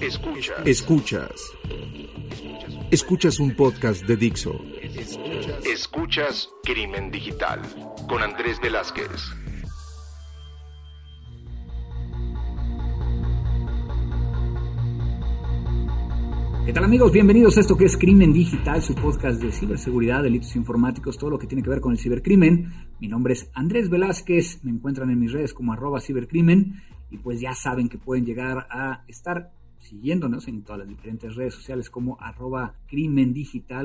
Escuchas. Escuchas. Escuchas un podcast de Dixo. Escuchas Crimen Digital con Andrés Velázquez. ¿Qué tal amigos? Bienvenidos a esto que es Crimen Digital, su podcast de ciberseguridad, delitos informáticos, todo lo que tiene que ver con el cibercrimen. Mi nombre es Andrés Velázquez, me encuentran en mis redes como arroba cibercrimen y pues ya saben que pueden llegar a estar siguiéndonos en todas las diferentes redes sociales como arroba crimen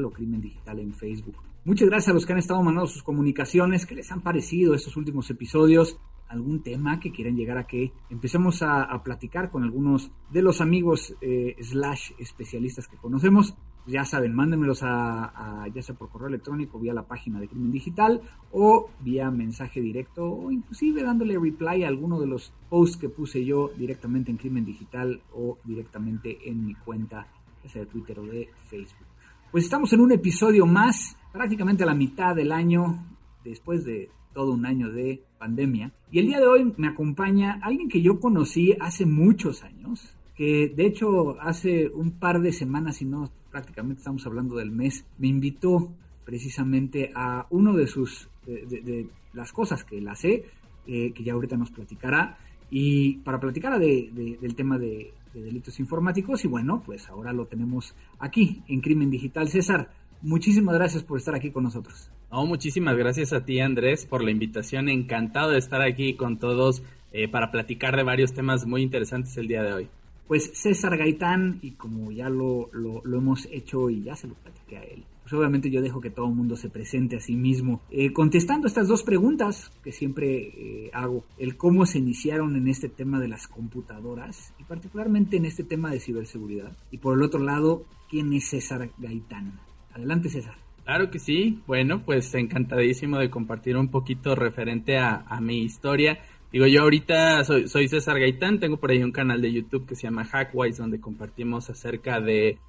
o crimen digital en Facebook. Muchas gracias a los que han estado mandando sus comunicaciones, que les han parecido estos últimos episodios algún tema que quieran llegar a que empecemos a, platicar con algunos de los amigos eh, slash especialistas que conocemos. Ya saben, mándenmelos a, ya sea por correo electrónico, vía la página de Crimen Digital o vía mensaje directo o inclusive dándole reply a alguno de los posts que puse yo directamente en Crimen Digital o directamente en mi cuenta, ya sea de Twitter o de Facebook. Pues estamos en un episodio más, prácticamente a la mitad del año, después de todo un año de pandemia. Y el día de hoy me acompaña alguien que yo conocí hace muchos años, que de hecho hace un par de semanas, si no prácticamente estamos hablando del mes, me invitó precisamente a uno de sus, de, las cosas que él hace, eh, que ya ahorita nos platicará, y para platicar del tema de, delitos informáticos, y bueno, pues ahora lo tenemos aquí en Crimen Digital. César, muchísimas gracias por estar aquí con nosotros. No, muchísimas gracias a ti, Andrés, por la invitación. Encantado de estar aquí con todos eh, para platicar de varios temas muy interesantes el día de hoy. Pues César Gaitán, y como ya lo, lo, hemos hecho y ya se lo platiqué a él, pues obviamente yo dejo que todo el mundo se presente a sí mismo. Eh, contestando estas dos preguntas que siempre eh, hago, el cómo se iniciaron en este tema de las computadoras y particularmente en este tema de ciberseguridad. Y por el otro lado, ¿quién es César Gaitán? Adelante César. Claro que sí. Bueno, pues encantadísimo de compartir un poquito referente a, mi historia. Digo, yo ahorita soy, César Gaitán, tengo por ahí un canal de YouTube que se llama Hackwise, donde compartimos acerca de,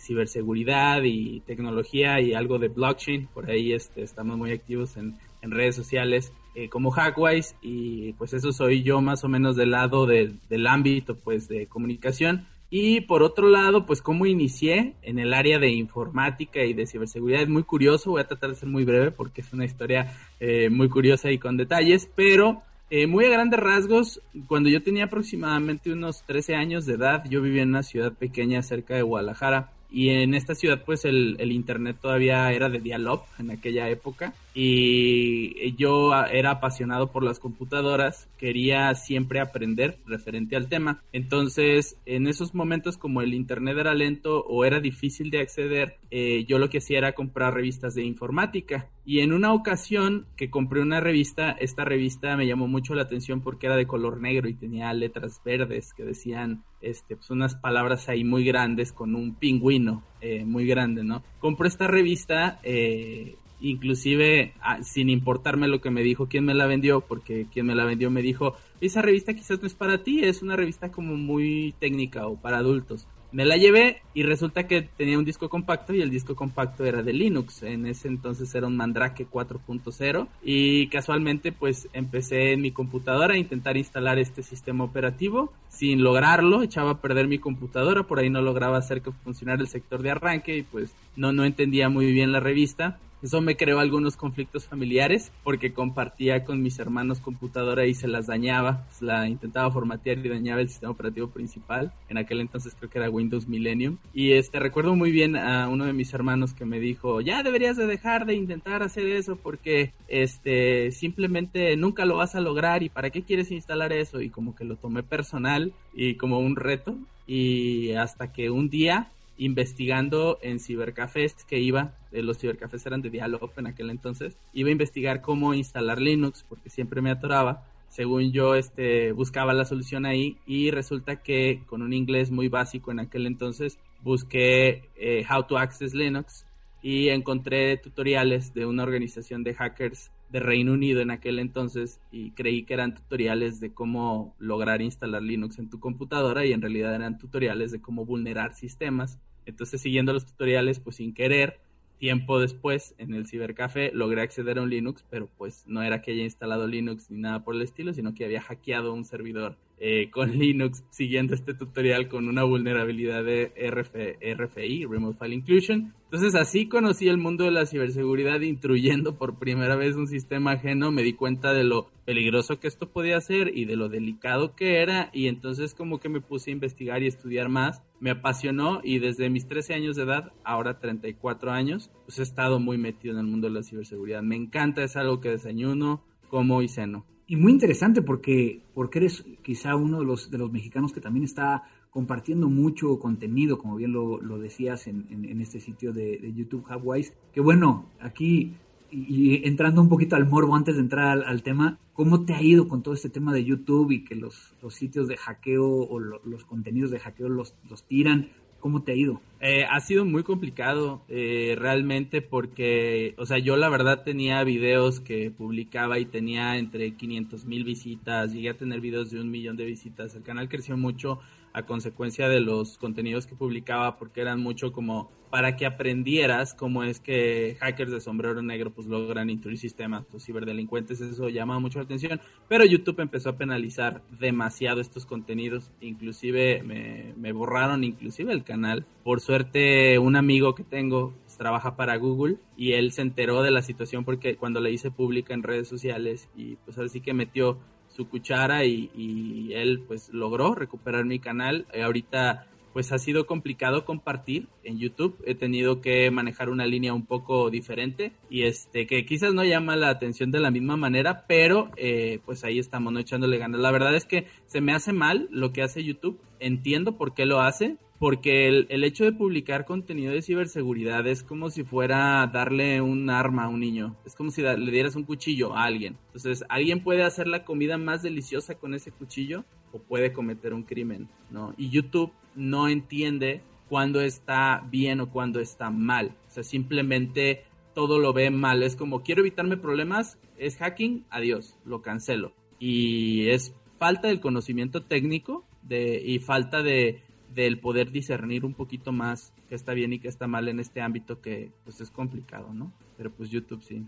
ciberseguridad y tecnología y algo de blockchain. Por ahí este, estamos muy activos en, redes sociales eh, como Hackwise y pues eso soy yo más o menos del lado del ámbito pues de comunicación. Y por otro lado, pues cómo inicié en el área de informática y de ciberseguridad es muy curioso, voy a tratar de ser muy breve porque es una historia eh, muy curiosa y con detalles, pero eh, muy a grandes rasgos, cuando yo tenía aproximadamente unos 13 años de edad, yo vivía en una ciudad pequeña cerca de Guadalajara y en esta ciudad pues el, el internet todavía era de dial-up en aquella época y yo era apasionado por las computadoras, quería siempre aprender referente al tema. Entonces, en esos momentos como el internet era lento o era difícil de acceder, eh, yo lo que hacía era comprar revistas de informática. Y en una ocasión que compré una revista, esta revista me llamó mucho la atención porque era de color negro y tenía letras verdes que decían este, pues unas palabras ahí muy grandes con un pingüino eh, muy grande, ¿no? Compré esta revista eh, inclusive ah, sin importarme lo que me dijo quién me la vendió, porque quien me la vendió me dijo, esa revista quizás no es para ti, es una revista como muy técnica o para adultos. Me la llevé y resulta que tenía un disco compacto y el disco compacto era de Linux. En ese entonces era un Mandrake 4.0 y casualmente pues empecé en mi computadora a intentar instalar este sistema operativo. Sin lograrlo, echaba a perder mi computadora, por ahí no lograba hacer que funcionara el sector de arranque y pues no, no entendía muy bien la revista eso me creó algunos conflictos familiares porque compartía con mis hermanos computadora y se las dañaba, pues, la intentaba formatear y dañaba el sistema operativo principal. En aquel entonces creo que era Windows Millennium. Y este recuerdo muy bien a uno de mis hermanos que me dijo, "Ya deberías de dejar de intentar hacer eso porque este simplemente nunca lo vas a lograr y para qué quieres instalar eso?" Y como que lo tomé personal y como un reto y hasta que un día investigando en cibercafés que iba, eh, los cibercafés eran de Dialog en aquel entonces, iba a investigar cómo instalar Linux porque siempre me atoraba. Según yo, este, buscaba la solución ahí y resulta que con un inglés muy básico en aquel entonces busqué eh, How to Access Linux y encontré tutoriales de una organización de hackers de Reino Unido en aquel entonces y creí que eran tutoriales de cómo lograr instalar Linux en tu computadora y en realidad eran tutoriales de cómo vulnerar sistemas entonces, siguiendo los tutoriales, pues sin querer, tiempo después, en el cibercafé, logré acceder a un Linux, pero pues no era que haya instalado Linux ni nada por el estilo, sino que había hackeado un servidor eh, con Linux siguiendo este tutorial con una vulnerabilidad de RFI, Remote File Inclusion. Entonces así conocí el mundo de la ciberseguridad intruyendo por primera vez un sistema ajeno, me di cuenta de lo peligroso que esto podía ser y de lo delicado que era y entonces como que me puse a investigar y estudiar más, me apasionó y desde mis 13 años de edad, ahora 34 años, pues he estado muy metido en el mundo de la ciberseguridad. Me encanta, es algo que desayuno, como y ceno y muy interesante porque, porque eres quizá uno de los, de los mexicanos que también está compartiendo mucho contenido, como bien lo, decías en, en, este sitio de, YouTube Hubwise, que bueno, aquí y, entrando un poquito al morbo antes de entrar al, tema, ¿cómo te ha ido con todo este tema de YouTube y que los, los sitios de hackeo o los contenidos de hackeo los, los tiran? ¿Cómo te ha ido? Eh, ha sido muy complicado eh, realmente porque, o sea, yo la verdad tenía videos que publicaba y tenía entre 500 mil visitas, llegué a tener videos de un millón de visitas. El canal creció mucho a consecuencia de los contenidos que publicaba porque eran mucho como para que aprendieras cómo es que hackers de sombrero negro pues logran intruir sistemas, los ciberdelincuentes, eso llama mucho la atención, pero YouTube empezó a penalizar demasiado estos contenidos, inclusive me, borraron inclusive el canal, por suerte un amigo que tengo trabaja para Google y él se enteró de la situación porque cuando le hice pública en redes sociales y pues así que metió su cuchara y, él pues logró recuperar mi canal. Eh, ahorita pues ha sido complicado compartir en YouTube. He tenido que manejar una línea un poco diferente y este que quizás no llama la atención de la misma manera, pero eh, pues ahí estamos, no echándole ganas. La verdad es que se me hace mal lo que hace YouTube. Entiendo por qué lo hace, porque el, hecho de publicar contenido de ciberseguridad es como si fuera darle un arma a un niño, es como si le dieras un cuchillo a alguien. Entonces, alguien puede hacer la comida más deliciosa con ese cuchillo o puede cometer un crimen, ¿no? Y YouTube no entiende cuándo está bien o cuándo está mal. O sea, simplemente todo lo ve mal. Es como, quiero evitarme problemas, es hacking, adiós, lo cancelo. Y es falta del conocimiento técnico de, y falta de del poder discernir un poquito más qué está bien y qué está mal en este ámbito que pues es complicado, ¿no? Pero pues YouTube sí.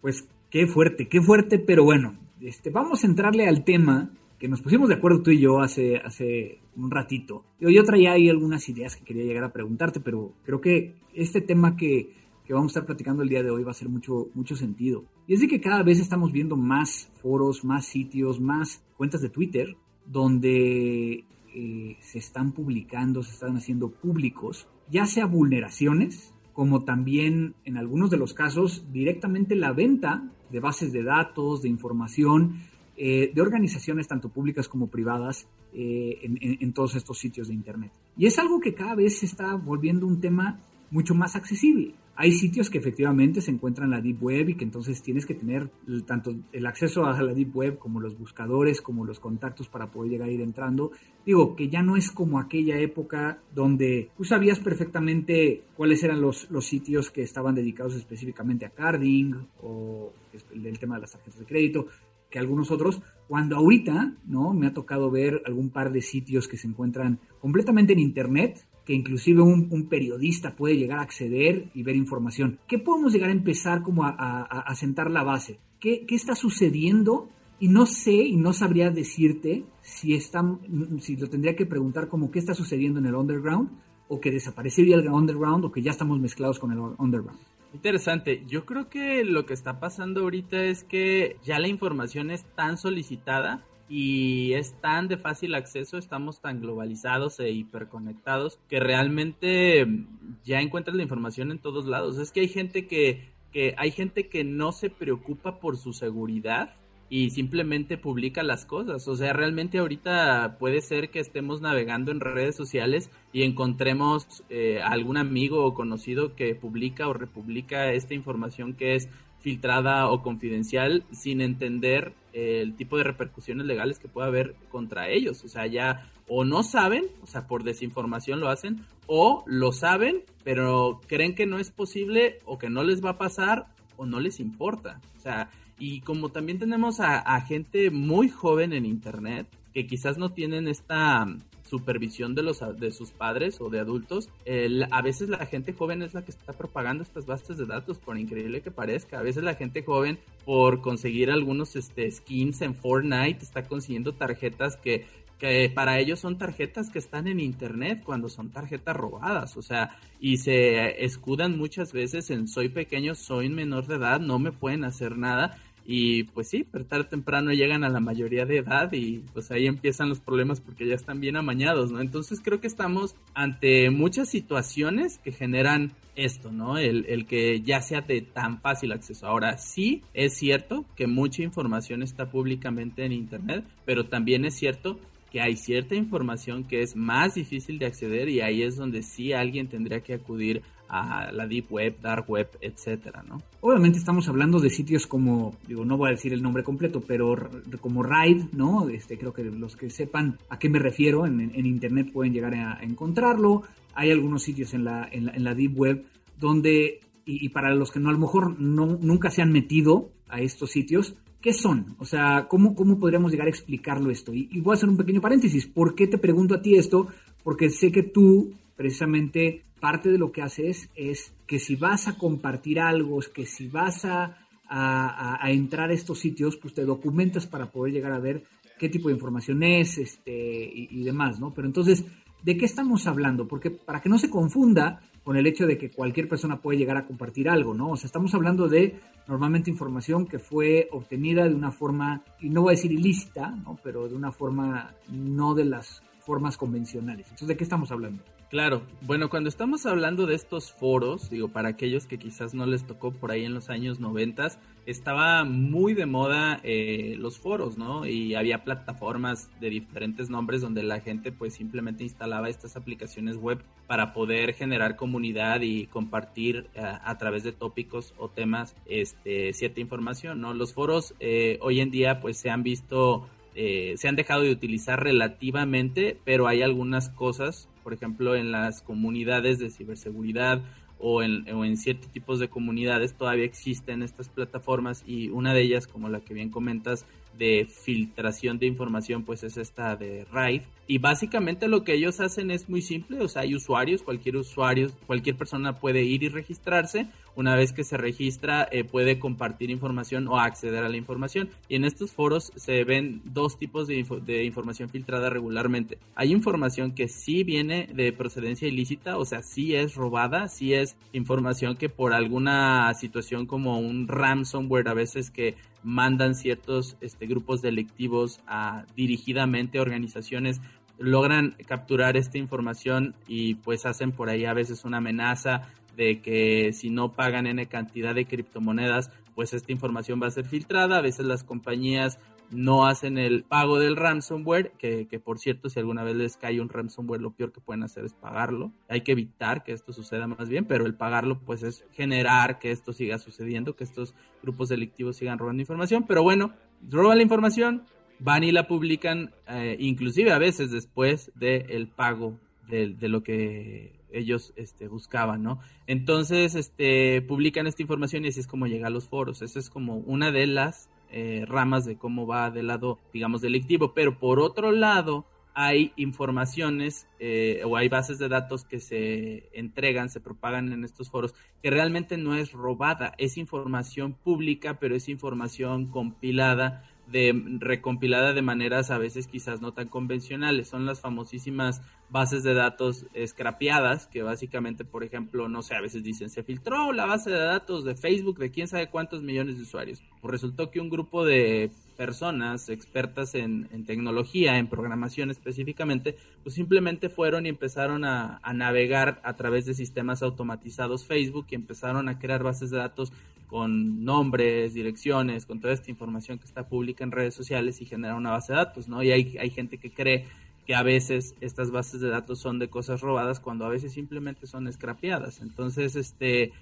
Pues qué fuerte, qué fuerte, pero bueno, este, vamos a entrarle al tema que nos pusimos de acuerdo tú y yo hace, hace un ratito. Yo, yo traía ahí algunas ideas que quería llegar a preguntarte, pero creo que este tema que, que vamos a estar platicando el día de hoy va a ser mucho, mucho sentido. Y es de que cada vez estamos viendo más foros, más sitios, más cuentas de Twitter, donde eh, se están publicando, se están haciendo públicos, ya sea vulneraciones, como también en algunos de los casos directamente la venta de bases de datos, de información, eh, de organizaciones tanto públicas como privadas eh, en, todos estos sitios de Internet. Y es algo que cada vez se está volviendo un tema mucho más accesible. Hay sitios que efectivamente se encuentran en la Deep Web y que entonces tienes que tener tanto el acceso a la Deep Web como los buscadores, como los contactos para poder llegar a ir entrando. Digo, que ya no es como aquella época donde tú sabías perfectamente cuáles eran los, los sitios que estaban dedicados específicamente a carding o el tema de las tarjetas de crédito que algunos otros, cuando ahorita, ¿no? Me ha tocado ver algún par de sitios que se encuentran completamente en internet, que inclusive un, periodista puede llegar a acceder y ver información. ¿Qué podemos llegar a empezar como a, sentar la base? ¿Qué, está sucediendo? Y no sé y no sabría decirte si, están, si lo tendría que preguntar como qué está sucediendo en el underground o que desaparecería el underground o que ya estamos mezclados con el underground. Interesante. Yo creo que lo que está pasando ahorita es que ya la información es tan solicitada y es tan de fácil acceso, estamos tan globalizados e hiperconectados que realmente ya encuentras la información en todos lados. Es que hay gente que, que hay gente que no se preocupa por su seguridad y simplemente publica las cosas. O sea, realmente ahorita puede ser que estemos navegando en redes sociales y encontremos eh, algún amigo o conocido que publica o republica esta información que es filtrada o confidencial sin entender el tipo de repercusiones legales que puede haber contra ellos. O sea, ya o no saben, o sea, por desinformación lo hacen, o lo saben, pero creen que no es posible o que no les va a pasar o no les importa. O sea, y como también tenemos a, gente muy joven en Internet, que quizás no tienen esta supervisión de los de sus padres o de adultos, a veces la gente joven es la que está propagando estas bases de datos, por increíble que parezca. A veces la gente joven, por conseguir algunos este, skins en Fortnite, está consiguiendo tarjetas que que para ellos son tarjetas que están en internet cuando son tarjetas robadas, o sea, y se escudan muchas veces en soy pequeño, soy menor de edad, no me pueden hacer nada y pues sí, pero tarde o temprano llegan a la mayoría de edad y pues ahí empiezan los problemas porque ya están bien amañados, ¿no? Entonces creo que estamos ante muchas situaciones que generan esto, ¿no? El, el que ya sea de tan fácil acceso. Ahora, sí es cierto que mucha información está públicamente en Internet, pero también es cierto que hay cierta información que es más difícil de acceder y ahí es donde sí alguien tendría que acudir a la deep web, dark web, etcétera, ¿no? Obviamente estamos hablando de sitios como, digo, no voy a decir el nombre completo, pero como Ride, ¿no? Este, creo que los que sepan a qué me refiero en, internet pueden llegar a, encontrarlo. Hay algunos sitios en la, en la, deep web donde, y, para los que no a lo mejor no, nunca se han metido a estos sitios, ¿Qué son? O sea, ¿cómo, ¿cómo podríamos llegar a explicarlo esto? Y, voy a hacer un pequeño paréntesis. ¿Por qué te pregunto a ti esto? Porque sé que tú, precisamente, parte de lo que haces es que si vas a compartir algo, que si vas a, a, entrar a estos sitios, pues te documentas para poder llegar a ver qué tipo de información es este, y, y demás, ¿no? Pero entonces, ¿de qué estamos hablando? Porque para que no se confunda, con el hecho de que cualquier persona puede llegar a compartir algo, ¿no? O sea, estamos hablando de normalmente información que fue obtenida de una forma, y no voy a decir ilícita, ¿no? Pero de una forma no de las formas convencionales. Entonces, ¿de qué estamos hablando? Claro, bueno, cuando estamos hablando de estos foros, digo, para aquellos que quizás no les tocó por ahí en los años noventas, estaba muy de moda eh, los foros, ¿no? Y había plataformas de diferentes nombres donde la gente pues simplemente instalaba estas aplicaciones web para poder generar comunidad y compartir eh, a través de tópicos o temas este, cierta información, ¿no? Los foros eh, hoy en día pues se han visto eh, se han dejado de utilizar relativamente, pero hay algunas cosas, por ejemplo, en las comunidades de ciberseguridad o en, o en ciertos tipos de comunidades todavía existen estas plataformas y una de ellas, como la que bien comentas, de filtración de información, pues es esta de RAID. Y básicamente lo que ellos hacen es muy simple, o sea, hay usuarios, cualquier usuario, cualquier persona puede ir y registrarse. Una vez que se registra, eh, puede compartir información o acceder a la información. Y en estos foros se ven dos tipos de, de información filtrada regularmente. Hay información que sí viene de procedencia ilícita, o sea, sí es robada, sí es información que por alguna situación como un ransomware a veces que mandan ciertos este, grupos delictivos a dirigidamente organizaciones logran capturar esta información y pues hacen por ahí a veces una amenaza de que si no pagan N cantidad de criptomonedas, pues esta información va a ser filtrada. A veces las compañías no hacen el pago del ransomware, que, que, por cierto, si alguna vez les cae un ransomware, lo peor que pueden hacer es pagarlo. Hay que evitar que esto suceda más bien, pero el pagarlo pues es generar que esto siga sucediendo, que estos grupos delictivos sigan robando información. Pero bueno, roban la información, van y la publican, eh, inclusive a veces después del pago de, de, lo que ellos este, buscaban, ¿no? Entonces, este, publican esta información y así es como llega a los foros. Esa es como una de las eh, ramas de cómo va del lado, digamos, delictivo. Pero por otro lado, hay informaciones eh, o hay bases de datos que se entregan, se propagan en estos foros, que realmente no es robada, es información pública, pero es información compilada de recompilada de maneras a veces quizás no tan convencionales. Son las famosísimas bases de datos scrapeadas, que básicamente, por ejemplo, no sé, a veces dicen, se filtró la base de datos de Facebook de quién sabe cuántos millones de usuarios. Resultó que un grupo de personas expertas en, tecnología, en programación específicamente, pues simplemente fueron y empezaron a, navegar a través de sistemas automatizados Facebook y empezaron a crear bases de datos con nombres, direcciones, con toda esta información que está pública en redes sociales y generar una base de datos, ¿no? Y hay, hay gente que cree que a veces estas bases de datos son de cosas robadas cuando a veces simplemente son scrapeadas. Entonces, este,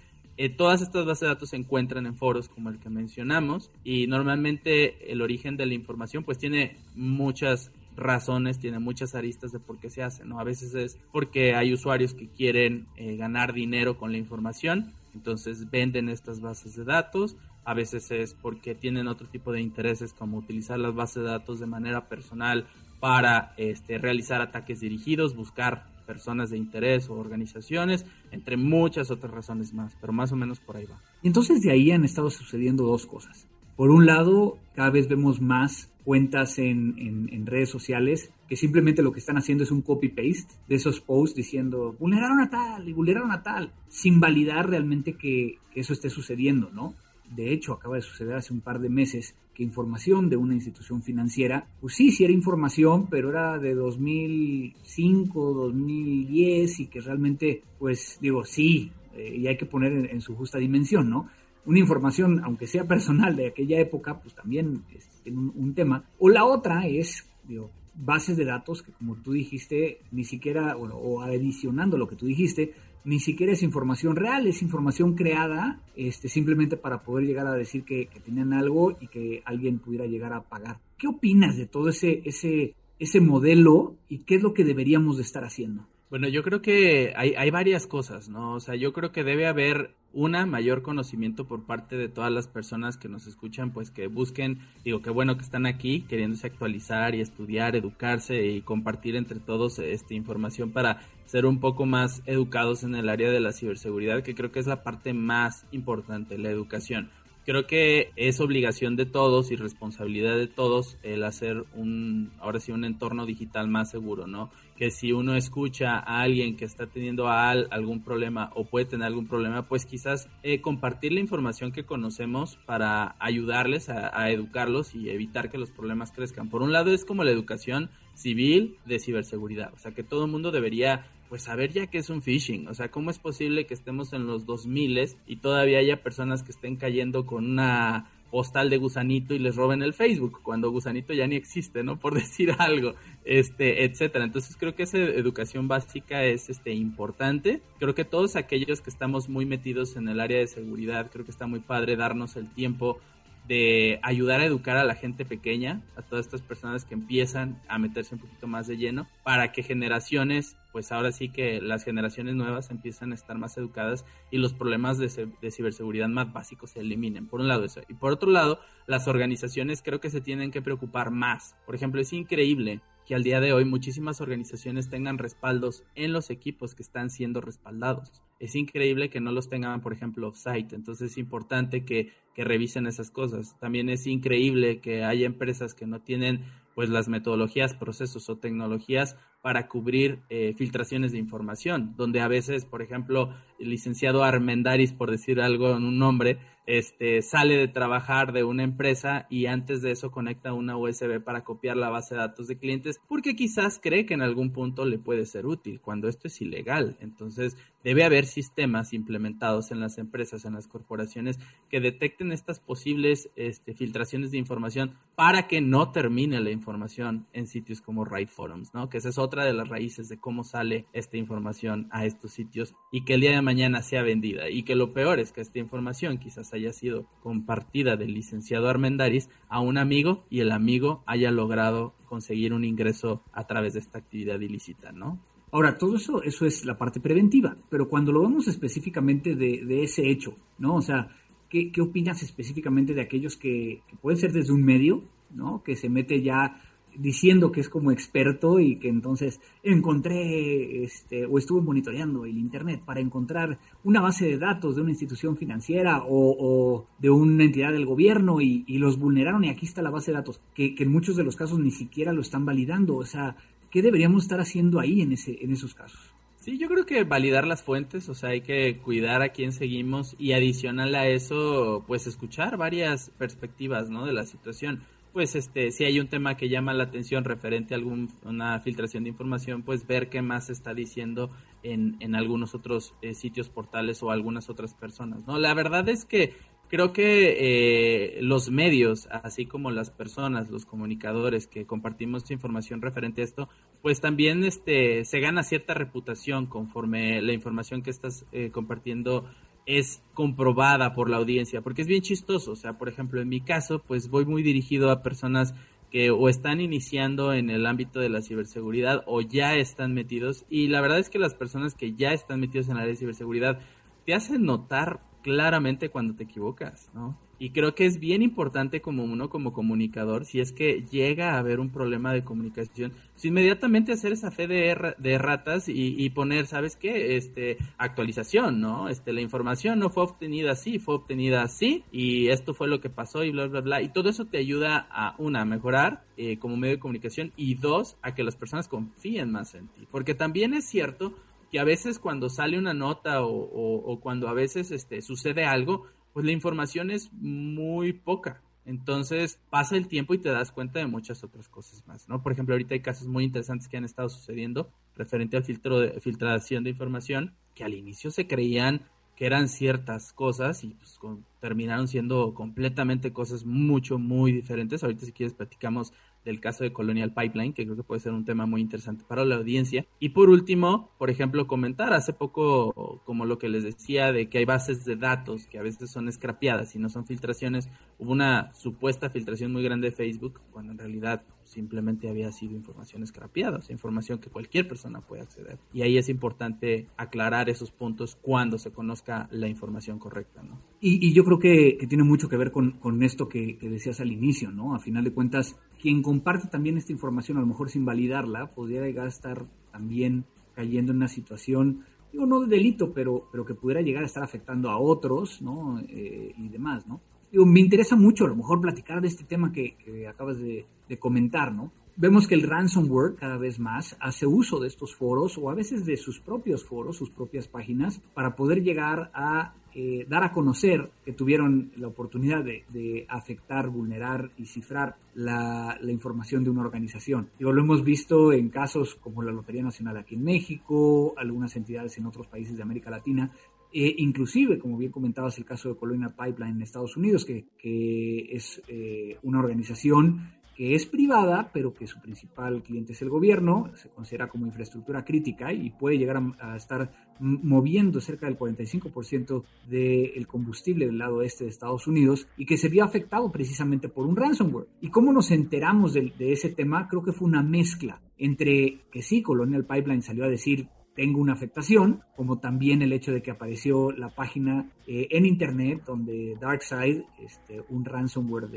eh, todas estas bases de datos se encuentran en foros como el que mencionamos y normalmente el origen de la información pues tiene muchas razones, tiene muchas aristas de por qué se hace, ¿no? A veces es porque hay usuarios que quieren eh, ganar dinero con la información, entonces venden estas bases de datos, a veces es porque tienen otro tipo de intereses como utilizar las bases de datos de manera personal para este, realizar ataques dirigidos, buscar personas de interés o organizaciones, entre muchas otras razones más, pero más o menos por ahí va. Y entonces de ahí han estado sucediendo dos cosas. Por un lado, cada vez vemos más cuentas en, redes sociales que simplemente lo que están haciendo es un copy-paste de esos posts diciendo vulneraron a tal y vulneraron a tal, sin validar realmente que eso esté sucediendo, ¿no? De hecho, acaba de suceder hace un par de meses que información de una institución financiera, pues sí, sí era información, pero era de 2005, 2010 y que realmente, pues digo, sí, eh, y hay que poner en, su justa dimensión, ¿no? Una información, aunque sea personal de aquella época, pues también es un, un tema. O la otra es, digo, bases de datos que como tú dijiste, ni siquiera, o adicionando lo que tú dijiste, ni siquiera es información real, es información creada este, simplemente para poder llegar a decir que, tenían algo y que alguien pudiera llegar a pagar. ¿Qué opinas de todo ese, ese, ese modelo y qué es lo que deberíamos de estar haciendo? Bueno, yo creo que hay, hay varias cosas, ¿no? O sea, yo creo que debe haber una mayor conocimiento por parte de todas las personas que nos escuchan, pues que busquen, digo, qué bueno que están aquí queriéndose actualizar y estudiar, educarse y compartir entre todos esta información para ser un poco más educados en el área de la ciberseguridad, que creo que es la parte más importante, la educación creo que es obligación de todos y responsabilidad de todos el hacer un, ahora sí, un entorno digital más seguro, ¿no? Que si uno escucha a alguien que está teniendo algún problema o puede tener algún problema, pues quizás eh, compartir la información que conocemos para ayudarles a, a educarlos y evitar que los problemas crezcan. Por un lado es como la educación civil de ciberseguridad, o sea que todo el mundo debería pues saber ya que es un phishing. O sea, ¿cómo es posible que estemos en los 2000 y todavía haya personas que estén cayendo con una postal de gusanito y les roben el Facebook cuando gusanito ya ni existe, ¿no? Por decir algo, este, etcétera. Entonces creo que esa educación básica es este importante. Creo que todos aquellos que estamos muy metidos en el área de seguridad, creo que está muy padre darnos el tiempo de ayudar a educar a la gente pequeña, a todas estas personas que empiezan a meterse un poquito más de lleno, para que generaciones, pues ahora sí que las generaciones nuevas empiezan a estar más educadas y los problemas de, ciberseguridad más básicos se eliminen. Por un lado eso. Y por otro lado, las organizaciones creo que se tienen que preocupar más. Por ejemplo, es increíble que al día de hoy muchísimas organizaciones tengan respaldos en los equipos que están siendo respaldados. Es increíble que no los tengan, por ejemplo, off-site. Entonces es importante que, que revisen esas cosas. También es increíble que haya empresas que no tienen pues las metodologías, procesos o tecnologías para cubrir eh, filtraciones de información, donde a veces, por ejemplo, el licenciado Armendaris, por decir algo en un nombre, este, sale de trabajar de una empresa y antes de eso conecta una USB para copiar la base de datos de clientes porque quizás cree que en algún punto le puede ser útil, cuando esto es ilegal. Entonces, debe haber sistemas implementados en las empresas, en las corporaciones, que detecten estas posibles este, filtraciones de información para que no termine la información en sitios como Right Forums, ¿no? Que esa es otra de las raíces de cómo sale esta información a estos sitios y que el día de mañana sea vendida. Y que lo peor es que esta información quizás haya sido compartida del licenciado Armendaris a un amigo y el amigo haya logrado conseguir un ingreso a través de esta actividad ilícita, ¿no? Ahora, todo eso, eso es la parte preventiva, pero cuando lo vemos específicamente de, de ese hecho, ¿no? O sea, ¿qué, ¿qué, opinas específicamente de aquellos que, que pueden ser desde un medio, ¿no? Que se mete ya diciendo que es como experto y que entonces encontré este, o estuve monitoreando el Internet para encontrar una base de datos de una institución financiera o, de una entidad del gobierno y, los vulneraron y aquí está la base de datos, que, en muchos de los casos ni siquiera lo están validando. O sea, ¿qué deberíamos estar haciendo ahí en, ese, en esos casos? Sí, yo creo que validar las fuentes, o sea, hay que cuidar a quién seguimos y adicional a eso, pues escuchar varias perspectivas, ¿no? De la situación pues este, si hay un tema que llama la atención referente a alguna filtración de información, pues ver qué más se está diciendo en, en algunos otros eh, sitios, portales o algunas otras personas, ¿no? La verdad es que creo que eh, los medios, así como las personas, los comunicadores que compartimos información referente a esto, pues también este, se gana cierta reputación conforme la información que estás eh, compartiendo es comprobada por la audiencia, porque es bien chistoso, o sea, por ejemplo, en mi caso, pues voy muy dirigido a personas que o están iniciando en el ámbito de la ciberseguridad o ya están metidos y la verdad es que las personas que ya están metidos en la área de ciberseguridad te hacen notar claramente cuando te equivocas, ¿no? Y creo que es bien importante como uno, como comunicador, si es que llega a haber un problema de comunicación, pues inmediatamente hacer esa fe de, de ratas y, poner, ¿sabes qué? Este, actualización, ¿no? Este, la información no fue obtenida así, fue obtenida así, y esto fue lo que pasó y bla, bla, bla. Y todo eso te ayuda a, una, a mejorar eh, como medio de comunicación y dos, a que las personas confíen más en ti. Porque también es cierto que a veces cuando sale una nota o, cuando a veces este, sucede algo, pues la información es muy poca. Entonces pasa el tiempo y te das cuenta de muchas otras cosas más, ¿no? Por ejemplo, ahorita hay casos muy interesantes que han estado sucediendo referente al filtro de filtración de información que al inicio se creían que eran ciertas cosas y pues terminaron siendo completamente cosas mucho, muy diferentes. Ahorita si quieres platicamos del caso de Colonial Pipeline, que creo que puede ser un tema muy interesante para la audiencia. Y por último, por ejemplo, comentar hace poco, como lo que les decía, de que hay bases de datos que a veces son escrapeadas y no son filtraciones. Hubo una supuesta filtración muy grande de Facebook, cuando en realidad simplemente había sido información escrapeada, o sea, información que cualquier persona puede acceder. Y ahí es importante aclarar esos puntos cuando se conozca la información correcta, ¿no? Y, yo creo que, tiene mucho que ver con, esto que, decías al inicio, ¿no? A final de cuentas, quien comparte también esta información, a lo mejor sin validarla, podría llegar a estar también cayendo en una situación, digo, no de delito, pero, pero que pudiera llegar a estar afectando a otros, ¿no? Eh, y demás, ¿no? Digo, me interesa mucho a lo mejor platicar de este tema que, acabas de, de comentar, ¿no? Vemos que el ransomware cada vez más hace uso de estos foros o a veces de sus propios foros, sus propias páginas, para poder llegar a eh, dar a conocer que tuvieron la oportunidad de, afectar, vulnerar y cifrar la, información de una organización. Digo, lo hemos visto en casos como la Lotería Nacional aquí en México, algunas entidades en otros países de América Latina, e inclusive, como bien comentabas, el caso de Colonial Pipeline en Estados Unidos, que, es eh, una organización que es privada, pero que su principal cliente es el gobierno, se considera como infraestructura crítica y puede llegar a, estar moviendo cerca del 45% del combustible del lado este de Estados Unidos y que se vio afectado precisamente por un ransomware. ¿Y cómo nos enteramos de, ese tema? Creo que fue una mezcla entre que sí, Colonial Pipeline salió a decir tengo una afectación, como también el hecho de que apareció la página eh, en internet donde DarkSide, este, un ransomware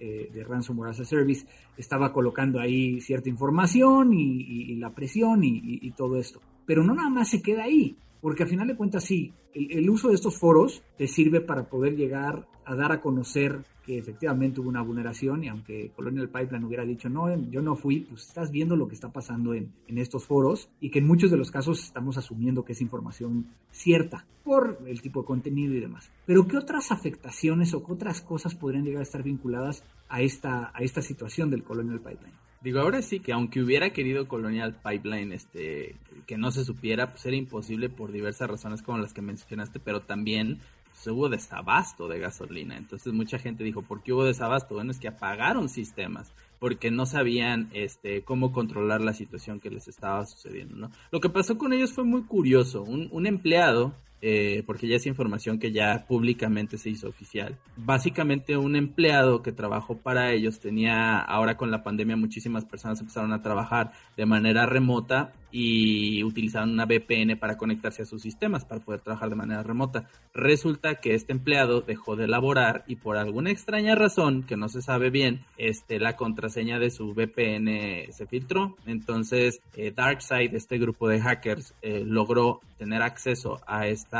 eh, de Ransomware as a Service estaba colocando ahí cierta información y, la presión y, todo esto. Pero no nada más se queda ahí, porque al final de cuentas sí, el, uso de estos foros te sirve para poder llegar a dar a conocer que efectivamente hubo una vulneración y aunque Colonial Pipeline hubiera dicho, no, yo no fui, pues estás viendo lo que está pasando en, en estos foros y que en muchos de los casos estamos asumiendo que es información cierta por el tipo de contenido y demás. Pero ¿qué otras afectaciones o qué otras cosas podrían llegar a estar vinculadas a esta, a esta situación del Colonial Pipeline? Digo, ahora sí que aunque hubiera querido Colonial Pipeline este que no se supiera, pues era imposible por diversas razones como las que mencionaste, pero también pues, hubo desabasto de gasolina. Entonces mucha gente dijo, ¿por qué hubo desabasto? Bueno, es que apagaron sistemas porque no sabían este cómo controlar la situación que les estaba sucediendo, ¿no? Lo que pasó con ellos fue muy curioso. Un, un empleado eh, porque ya es información que ya públicamente se hizo oficial. Básicamente un empleado que trabajó para ellos tenía, ahora con la pandemia muchísimas personas empezaron a trabajar de manera remota y utilizaban una VPN para conectarse a sus sistemas para poder trabajar de manera remota. Resulta que este empleado dejó de laborar y por alguna extraña razón que no se sabe bien, este, la contraseña de su VPN se filtró. Entonces eh, DarkSide, este grupo de hackers, eh, logró tener acceso a esta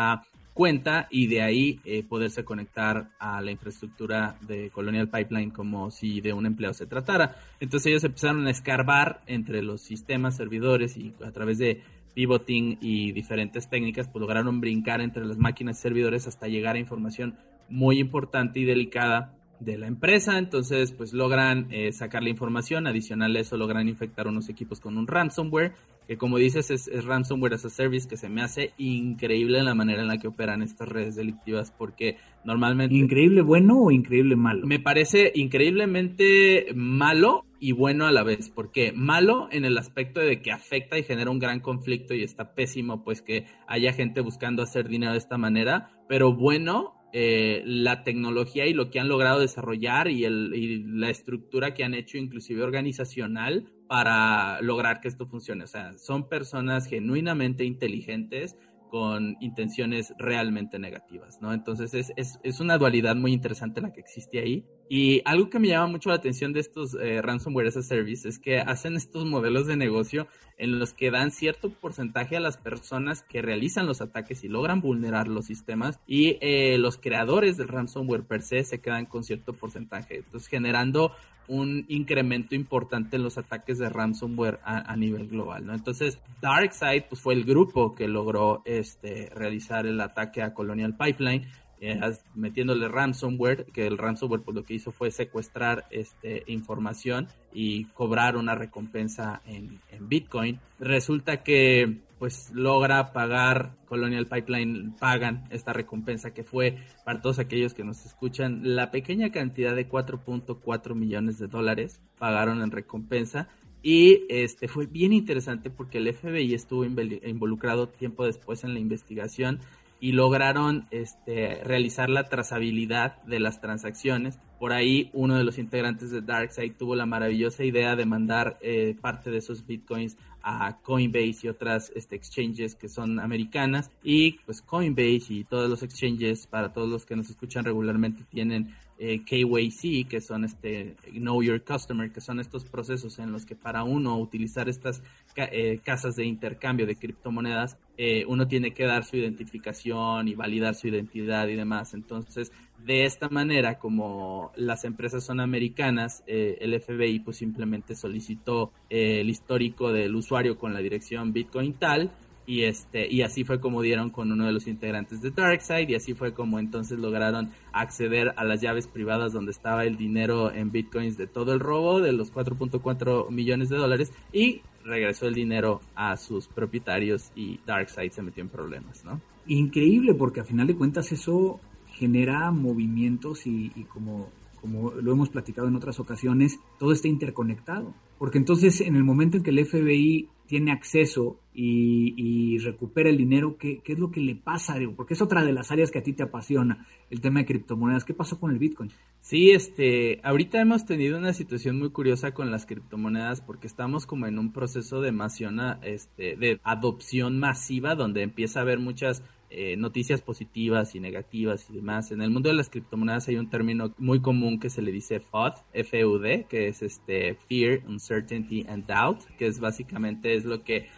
cuenta y de ahí eh, poderse conectar a la infraestructura de Colonial Pipeline como si de un empleado se tratara. Entonces ellos empezaron a escarbar entre los sistemas servidores y a través de pivoting y diferentes técnicas pues lograron brincar entre las máquinas y servidores hasta llegar a información muy importante y delicada de la empresa, entonces pues logran eh, sacar la información, adicional a eso logran infectar unos equipos con un ransomware que como dices es, ransomware as a service que se me hace increíble la manera en la que operan estas redes delictivas porque normalmente... ¿Increíble bueno o increíble malo? Me parece increíblemente malo y bueno a la vez, porque malo en el aspecto de que afecta y genera un gran conflicto y está pésimo pues que haya gente buscando hacer dinero de esta manera, pero bueno eh, la tecnología y lo que han logrado desarrollar y, el, y la estructura que han hecho inclusive organizacional para lograr que esto funcione. O sea, son personas genuinamente inteligentes con intenciones realmente negativas, ¿no? Entonces es, es, es, una dualidad muy interesante la que existe ahí. Y algo que me llama mucho la atención de estos eh, ransomware as a service es que hacen estos modelos de negocio en los que dan cierto porcentaje a las personas que realizan los ataques y logran vulnerar los sistemas y eh, los creadores del ransomware per se se quedan con cierto porcentaje. Entonces generando un incremento importante en los ataques de ransomware a, nivel global, ¿no? Entonces, DarkSide pues, fue el grupo que logró este, realizar el ataque a Colonial Pipeline, eh, metiéndole ransomware, que el ransomware pues, lo que hizo fue secuestrar este, información y cobrar una recompensa en, en Bitcoin. Resulta que pues logra pagar, Colonial Pipeline pagan esta recompensa que fue para todos aquellos que nos escuchan, la pequeña cantidad de 4.4 millones de dólares pagaron en recompensa y este fue bien interesante porque el FBI estuvo involucrado tiempo después en la investigación y lograron este, realizar la trazabilidad de las transacciones. Por ahí uno de los integrantes de DarkSide tuvo la maravillosa idea de mandar eh, parte de esos bitcoins a Coinbase y otras este, exchanges que son americanas y pues Coinbase y todos los exchanges para todos los que nos escuchan regularmente tienen eh, KYC que son este Know Your Customer que son estos procesos en los que para uno utilizar estas eh, casas de intercambio de criptomonedas eh, uno tiene que dar su identificación y validar su identidad y demás. Entonces de esta manera, como las empresas son americanas, el FBI pues simplemente solicitó el histórico del usuario con la dirección Bitcoin tal y este y así fue como dieron con uno de los integrantes de DarkSide y así fue como entonces lograron acceder a las llaves privadas donde estaba el dinero en bitcoins de todo el robo de los 4.4 millones de dólares y regresó el dinero a sus propietarios y DarkSide se metió en problemas, ¿no? Increíble porque a final de cuentas eso genera movimientos y, como, como lo hemos platicado en otras ocasiones, todo está interconectado. Porque entonces en el momento en que el FBI tiene acceso y, recupera el dinero, ¿qué, es lo que le pasa? Porque es otra de las áreas que a ti te apasiona, el tema de criptomonedas. ¿Qué pasó con el Bitcoin? Sí, este, ahorita hemos tenido una situación muy curiosa con las criptomonedas porque estamos como en un proceso de este, de adopción masiva donde empieza a haber muchas eh, noticias positivas y negativas y demás. En el mundo de las criptomonedas hay un término muy común que se le dice FUD, F-U-D, que es este Fear, Uncertainty and Doubt, que es básicamente es lo que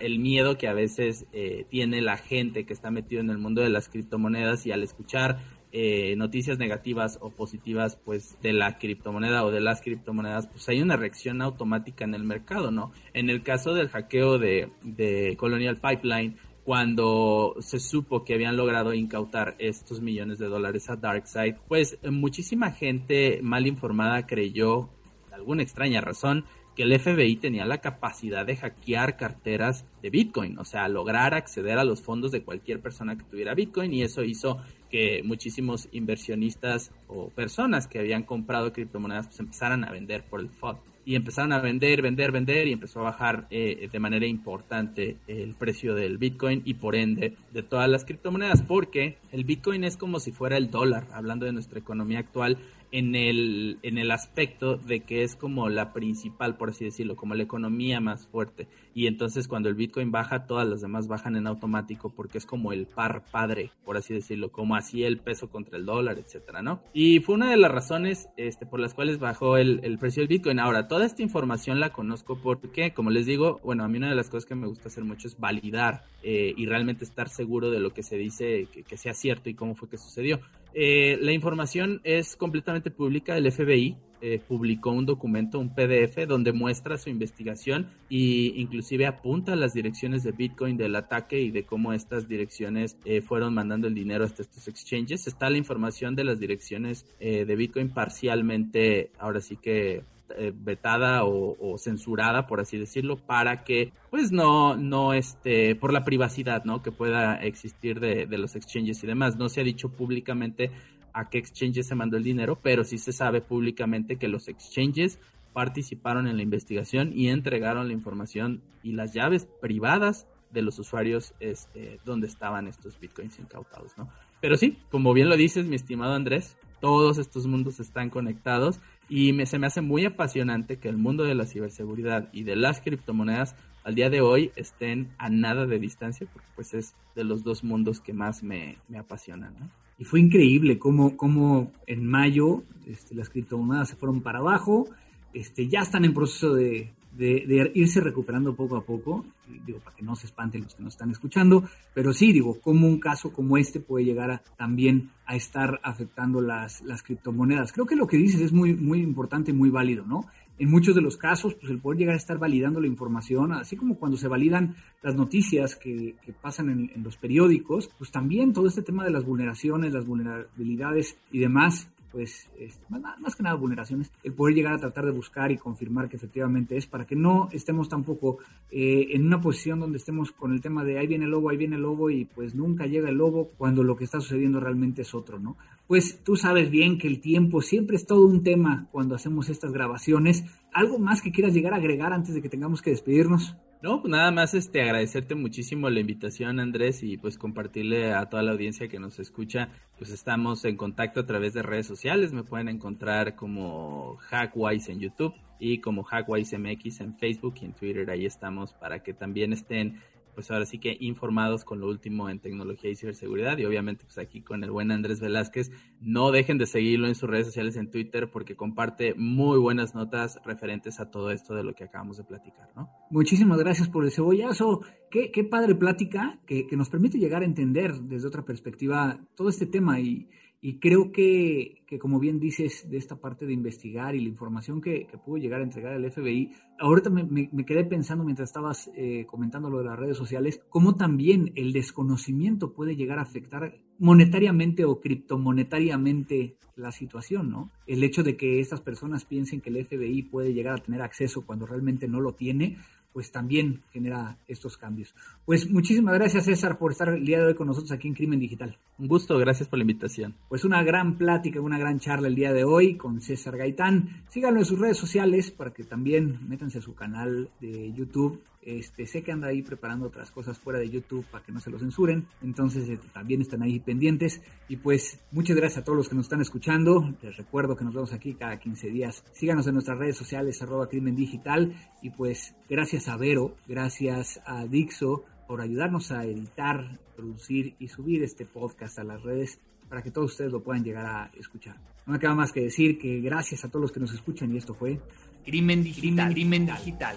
el miedo que a veces eh, tiene la gente que está metido en el mundo de las criptomonedas y al escuchar eh, noticias negativas o positivas pues de la criptomoneda o de las criptomonedas pues hay una reacción automática en el mercado no en el caso del hackeo de Colonial Pipeline cuando se supo que habían logrado incautar estos millones de dólares a DarkSide, pues muchísima gente mal informada creyó, por alguna extraña razón, que el FBI tenía la capacidad de hackear carteras de Bitcoin, o sea, lograr acceder a los fondos de cualquier persona que tuviera Bitcoin y eso hizo que muchísimos inversionistas o personas que habían comprado criptomonedas pues empezaran a vender por el FOD y empezaron a vender, vender, vender y empezó a bajar eh, de manera importante el precio del Bitcoin y por ende de todas las criptomonedas porque el Bitcoin es como si fuera el dólar, hablando de nuestra economía actual, en el, en el aspecto de que es como la principal, por así decirlo, como la economía más fuerte. Y entonces cuando el Bitcoin baja, todas las demás bajan en automático porque es como el par padre, por así decirlo, como así el peso contra el dólar, etcétera, ¿no? Y fue una de las razones este, por las cuales bajó el, el precio del Bitcoin. Ahora, toda esta información la conozco porque, como les digo, bueno, a mí una de las cosas que me gusta hacer mucho es validar eh, y realmente estar seguro de lo que se dice que, sea cierto y cómo fue que sucedió. Eh, la información es completamente pública. El FBI eh, publicó un documento, un PDF, donde muestra su investigación e inclusive apunta las direcciones de Bitcoin del ataque y de cómo estas direcciones fueron mandando el dinero hasta estos exchanges. Está la información de las direcciones de Bitcoin parcialmente, ahora sí que vetada o, censurada, por así decirlo, para que, pues no, no, este, por la privacidad, ¿no? Que pueda existir de, los exchanges y demás. No se ha dicho públicamente a qué exchanges se mandó el dinero, pero sí se sabe públicamente que los exchanges participaron en la investigación y entregaron la información y las llaves privadas de los usuarios este, donde estaban estos bitcoins incautados, ¿no? Pero sí, como bien lo dices, mi estimado Andrés, todos estos mundos están conectados y me, se me hace muy apasionante que el mundo de la ciberseguridad y de las criptomonedas al día de hoy estén a nada de distancia, porque pues es de los dos mundos que más me, me apasionan. ¿no? Y fue increíble cómo, cómo en mayo este, las criptomonedas se fueron para abajo, este, ya están en proceso de, de, irse recuperando poco a poco, digo, para que no se espanten los que nos están escuchando, pero sí, digo, como un caso como este puede llegar a, también a estar afectando las, las criptomonedas. Creo que lo que dices es muy, muy importante muy válido, ¿no? En muchos de los casos, pues el poder llegar a estar validando la información, así como cuando se validan las noticias que, que pasan en, en los periódicos, pues también todo este tema de las vulneraciones, las vulnerabilidades y demás, pues más, que nada vulneraciones, el poder llegar a tratar de buscar y confirmar que efectivamente es, para que no estemos tampoco eh, en una posición donde estemos con el tema de ahí viene el lobo, ahí viene el lobo y pues nunca llega el lobo cuando lo que está sucediendo realmente es otro, ¿no? Pues tú sabes bien que el tiempo siempre es todo un tema cuando hacemos estas grabaciones. ¿Algo más que quieras llegar a agregar antes de que tengamos que despedirnos? No, pues nada más este agradecerte muchísimo la invitación, Andrés, y pues compartirle a toda la audiencia que nos escucha. Pues estamos en contacto a través de redes sociales, me pueden encontrar como Hackwise en YouTube y como Hackwise MX en Facebook y en Twitter, ahí estamos para que también estén pues ahora sí que informados con lo último en tecnología y ciberseguridad y obviamente pues aquí con el buen Andrés Velázquez, no dejen de seguirlo en sus redes sociales en Twitter porque comparte muy buenas notas referentes a todo esto de lo que acabamos de platicar, ¿no? Muchísimas gracias por el cebollazo, qué, padre plática que nos permite llegar a entender desde otra perspectiva todo este tema y y creo que, que, como bien dices, de esta parte de investigar y la información que, que pudo llegar a entregar el FBI, ahorita me, me, quedé pensando mientras estabas eh, comentando lo de las redes sociales, cómo también el desconocimiento puede llegar a afectar monetariamente o criptomonetariamente la situación, ¿no? El hecho de que estas personas piensen que el FBI puede llegar a tener acceso cuando realmente no lo tiene, pues también genera estos cambios. Pues muchísimas gracias César por estar el día de hoy con nosotros aquí en Crimen Digital. Un gusto, gracias por la invitación. Pues una gran plática, una gran charla el día de hoy con César Gaitán. Síganlo en sus redes sociales para que también métanse a su canal de YouTube este, sé que anda ahí preparando otras cosas fuera de YouTube para que no se lo censuren. Entonces este, también están ahí pendientes. Y pues muchas gracias a todos los que nos están escuchando. Les recuerdo que nos vemos aquí cada 15 días. Síganos en nuestras redes sociales, arroba crimen digital. Y pues gracias a Vero, gracias a Dixo por ayudarnos a editar, producir y subir este podcast a las redes para que todos ustedes lo puedan llegar a escuchar. No me queda más que decir que gracias a todos los que nos escuchan y esto fue Crimen Digital. Crimen Digital.